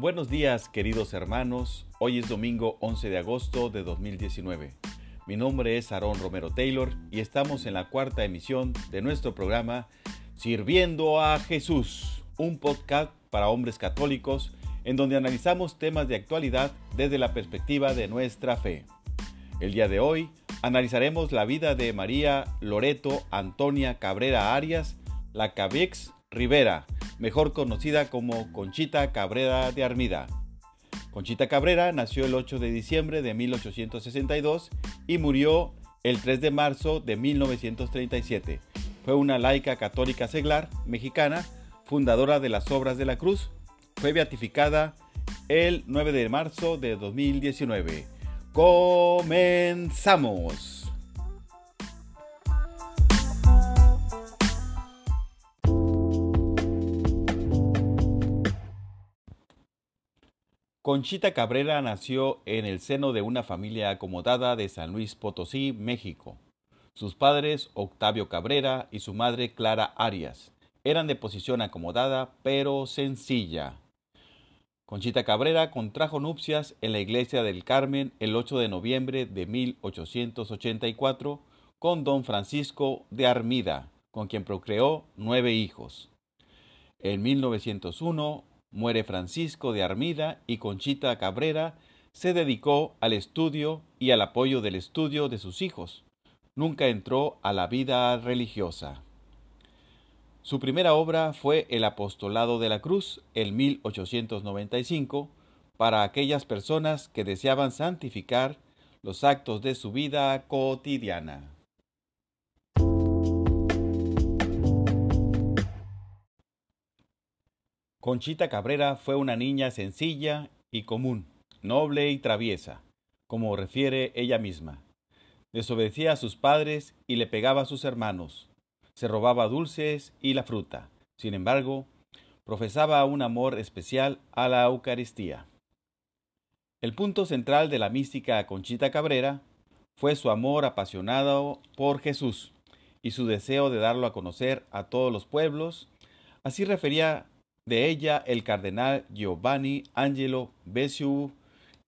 Buenos días queridos hermanos, hoy es domingo 11 de agosto de 2019. Mi nombre es Aarón Romero Taylor y estamos en la cuarta emisión de nuestro programa Sirviendo a Jesús, un podcast para hombres católicos en donde analizamos temas de actualidad desde la perspectiva de nuestra fe. El día de hoy analizaremos la vida de María Loreto Antonia Cabrera Arias, la Cabex Rivera, mejor conocida como Conchita Cabrera de Armida. Conchita Cabrera nació el 8 de diciembre de 1862 y murió el 3 de marzo de 1937. Fue una laica católica seglar mexicana, fundadora de las Obras de la Cruz. Fue beatificada el 9 de marzo de 2019. Comenzamos. Conchita Cabrera nació en el seno de una familia acomodada de San Luis Potosí, México. Sus padres, Octavio Cabrera y su madre, Clara Arias, eran de posición acomodada pero sencilla. Conchita Cabrera contrajo nupcias en la iglesia del Carmen el 8 de noviembre de 1884 con don Francisco de Armida, con quien procreó nueve hijos. En 1901 muere Francisco de Armida y Conchita Cabrera se dedicó al estudio y al apoyo del estudio de sus hijos. Nunca entró a la vida religiosa. Su primera obra fue El Apostolado de la Cruz en 1895 para aquellas personas que deseaban santificar los actos de su vida cotidiana. Conchita Cabrera fue una niña sencilla y común, noble y traviesa, como refiere ella misma. Desobedecía a sus padres y le pegaba a sus hermanos se robaba dulces y la fruta. Sin embargo, profesaba un amor especial a la Eucaristía. El punto central de la mística Conchita Cabrera fue su amor apasionado por Jesús y su deseo de darlo a conocer a todos los pueblos. Así refería de ella el cardenal Giovanni Angelo Bessiu,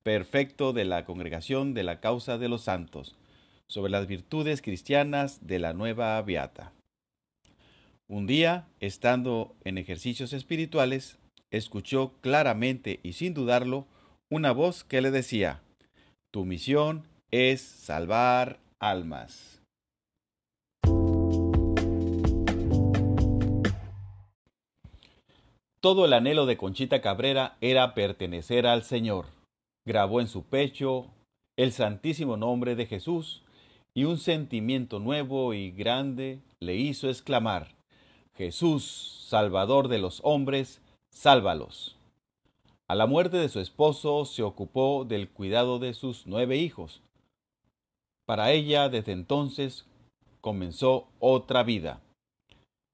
perfecto de la Congregación de la Causa de los Santos, sobre las virtudes cristianas de la nueva Beata. Un día, estando en ejercicios espirituales, escuchó claramente y sin dudarlo una voz que le decía, Tu misión es salvar almas. Todo el anhelo de Conchita Cabrera era pertenecer al Señor. Grabó en su pecho el santísimo nombre de Jesús y un sentimiento nuevo y grande le hizo exclamar, Jesús, Salvador de los hombres, sálvalos. A la muerte de su esposo se ocupó del cuidado de sus nueve hijos. Para ella desde entonces comenzó otra vida.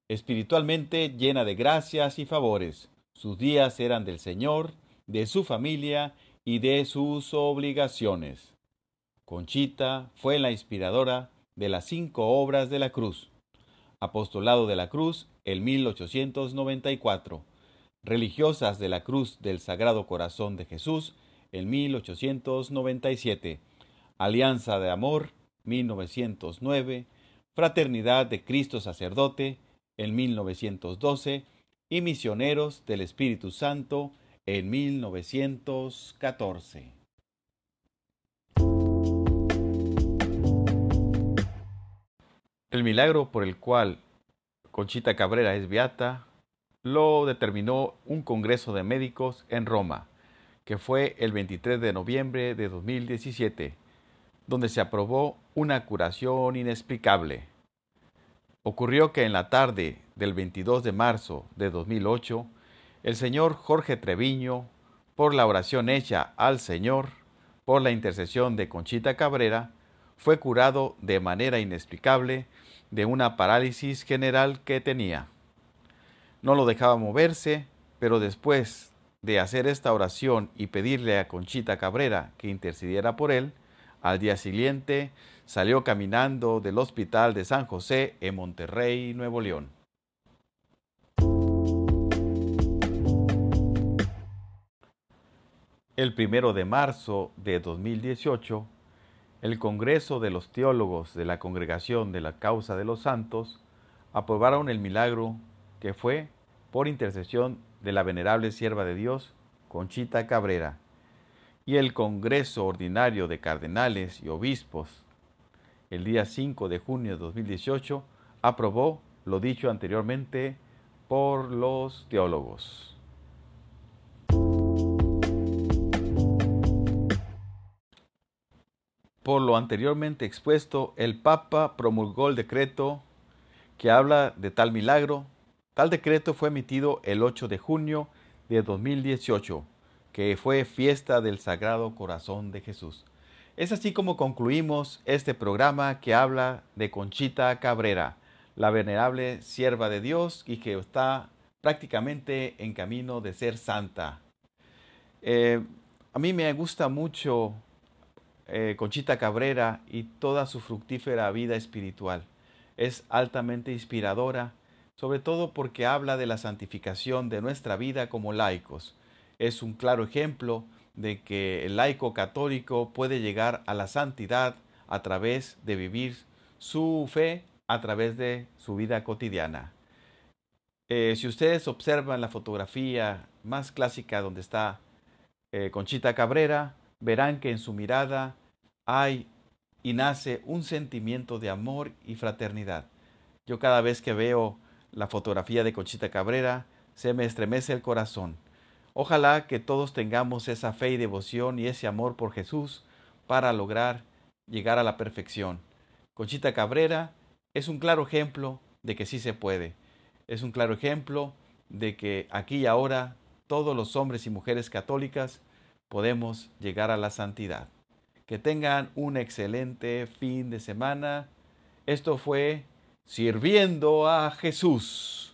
Espiritualmente llena de gracias y favores, sus días eran del Señor, de su familia y de sus obligaciones. Conchita fue la inspiradora de las cinco obras de la cruz. Apostolado de la Cruz, el 1894. Religiosas de la Cruz del Sagrado Corazón de Jesús, en 1897. Alianza de Amor, 1909. Fraternidad de Cristo Sacerdote, en 1912. Y Misioneros del Espíritu Santo, en 1914. El milagro por el cual Conchita Cabrera es beata lo determinó un congreso de médicos en Roma, que fue el 23 de noviembre de 2017, donde se aprobó una curación inexplicable. Ocurrió que en la tarde del 22 de marzo de 2008, el señor Jorge Treviño, por la oración hecha al Señor, por la intercesión de Conchita Cabrera, fue curado de manera inexplicable de una parálisis general que tenía. No lo dejaba moverse, pero después de hacer esta oración y pedirle a Conchita Cabrera que intercediera por él, al día siguiente salió caminando del Hospital de San José en Monterrey, Nuevo León. El primero de marzo de 2018, el Congreso de los Teólogos de la Congregación de la Causa de los Santos aprobaron el milagro que fue por intercesión de la venerable sierva de Dios, Conchita Cabrera, y el Congreso Ordinario de Cardenales y Obispos, el día 5 de junio de 2018, aprobó lo dicho anteriormente por los teólogos. Por lo anteriormente expuesto, el Papa promulgó el decreto que habla de tal milagro. Tal decreto fue emitido el 8 de junio de 2018, que fue fiesta del Sagrado Corazón de Jesús. Es así como concluimos este programa que habla de Conchita Cabrera, la venerable sierva de Dios y que está prácticamente en camino de ser santa. Eh, a mí me gusta mucho eh, Conchita Cabrera y toda su fructífera vida espiritual. Es altamente inspiradora, sobre todo porque habla de la santificación de nuestra vida como laicos. Es un claro ejemplo de que el laico católico puede llegar a la santidad a través de vivir su fe a través de su vida cotidiana. Eh, si ustedes observan la fotografía más clásica donde está eh, Conchita Cabrera, verán que en su mirada hay y nace un sentimiento de amor y fraternidad. Yo cada vez que veo la fotografía de Conchita Cabrera, se me estremece el corazón. Ojalá que todos tengamos esa fe y devoción y ese amor por Jesús para lograr llegar a la perfección. Conchita Cabrera es un claro ejemplo de que sí se puede. Es un claro ejemplo de que aquí y ahora todos los hombres y mujeres católicas podemos llegar a la santidad. Que tengan un excelente fin de semana. Esto fue Sirviendo a Jesús.